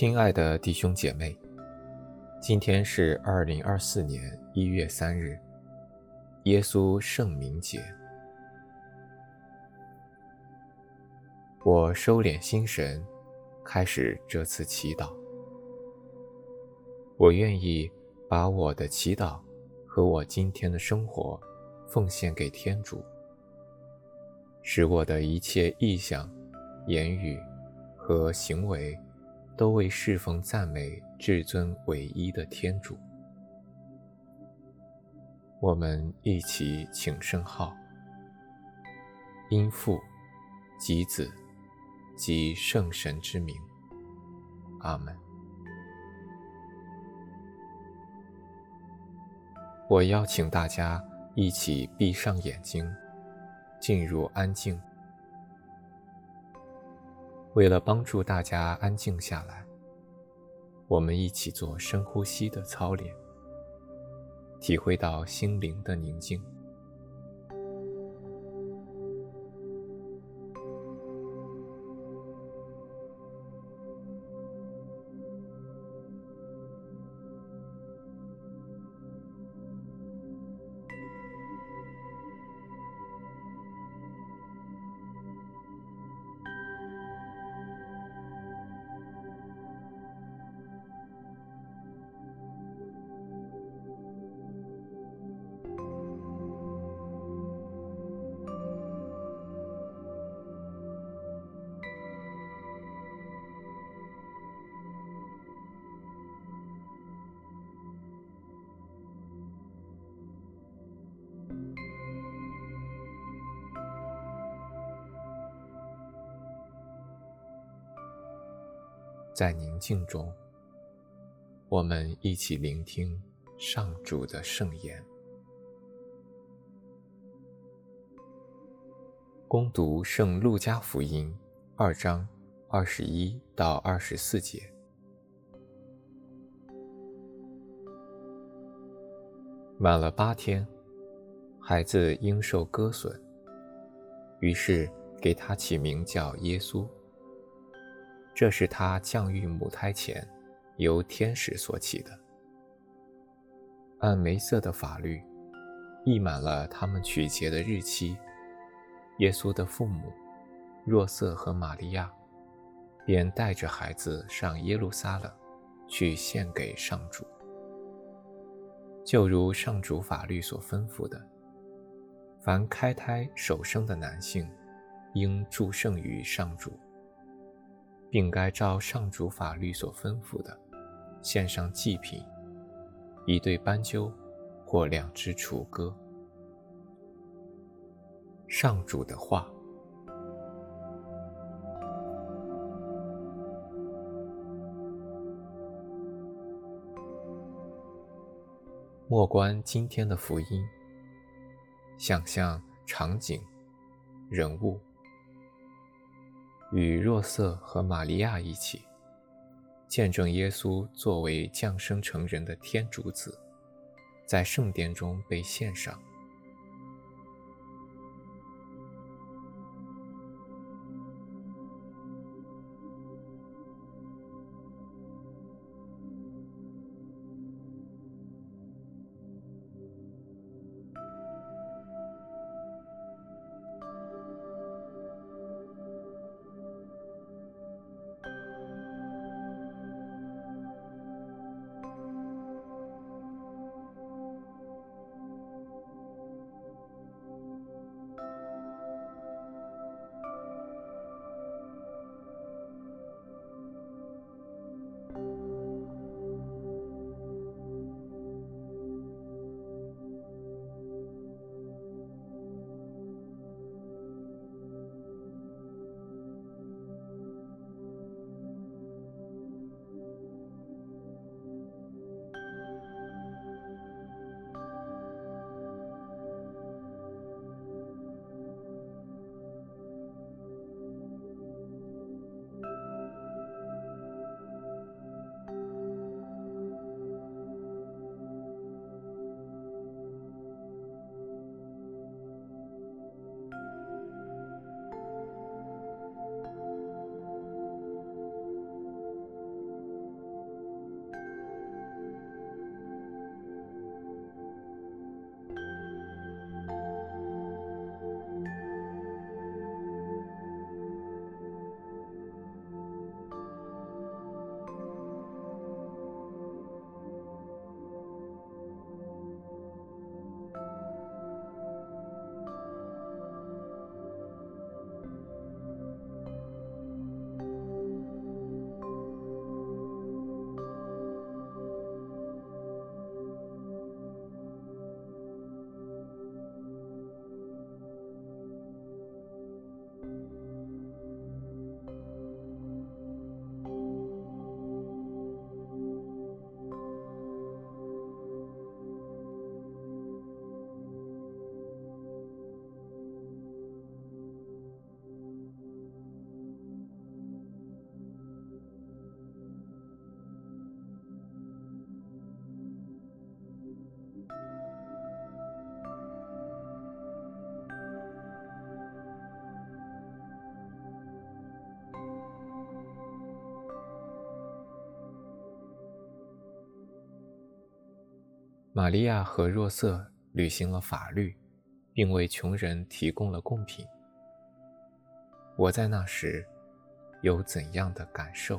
亲爱的弟兄姐妹，今天是二零二四年一月三日，耶稣圣名节。我收敛心神，开始这次祈祷。我愿意把我的祈祷和我今天的生活奉献给天主，使我的一切意向、言语和行为都为侍奉赞美至尊唯一的天主。我们一起请圣号，因父及子及圣神之名，阿门。我邀请大家一起闭上眼睛，进入安静。为了帮助大家安静下来，我们一起做深呼吸的操练，体会到心灵的宁静。在宁静中，我们一起聆听上主的圣言。恭读《圣路加福音》二章二十一到二十四节。满了八天，孩子应受割损，于是给他起名叫耶稣。这是他降孕母胎前，由天使所起的。按梅瑟的法律，溢满了他们取节的日期，耶稣的父母若瑟和玛利亚，便带着孩子上耶路撒冷，去献给上主。就如上主法律所吩咐的，凡开胎首生的男性，应祝圣于上主。并该照上主法律所吩咐的，献上祭品，一对斑鸠或两只雏鸽。上主的话。莫观今天的福音，想象场景、人物。与若瑟和玛利亚一起，见证耶稣作为降生成人的天主子，在圣殿中被献上。玛利亚和若瑟履行了法律，并为穷人提供了贡品。我在那时有怎样的感受？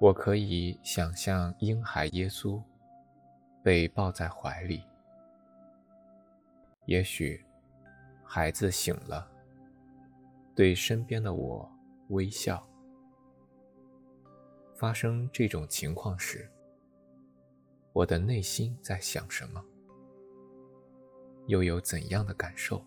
我可以想象婴孩耶稣被抱在怀里，也许孩子醒了，对身边的我微笑。发生这种情况时，我的内心在想什么？又有怎样的感受？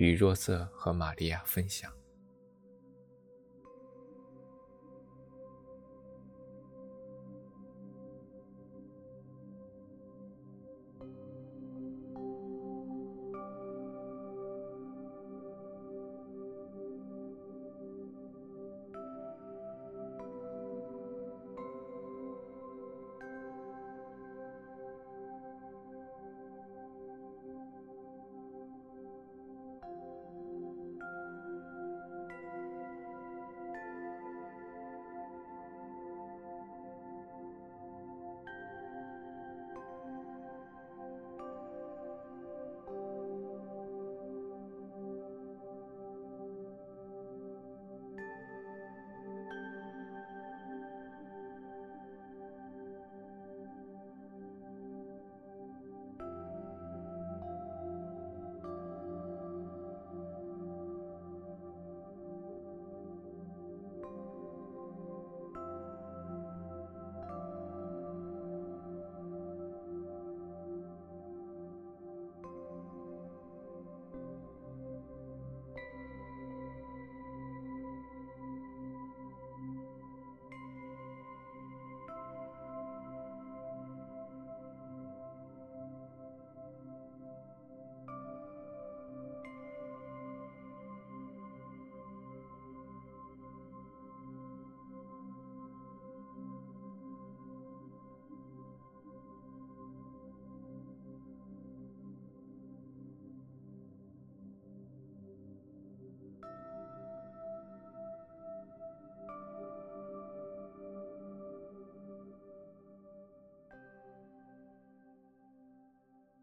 与若瑟和玛利亚分享。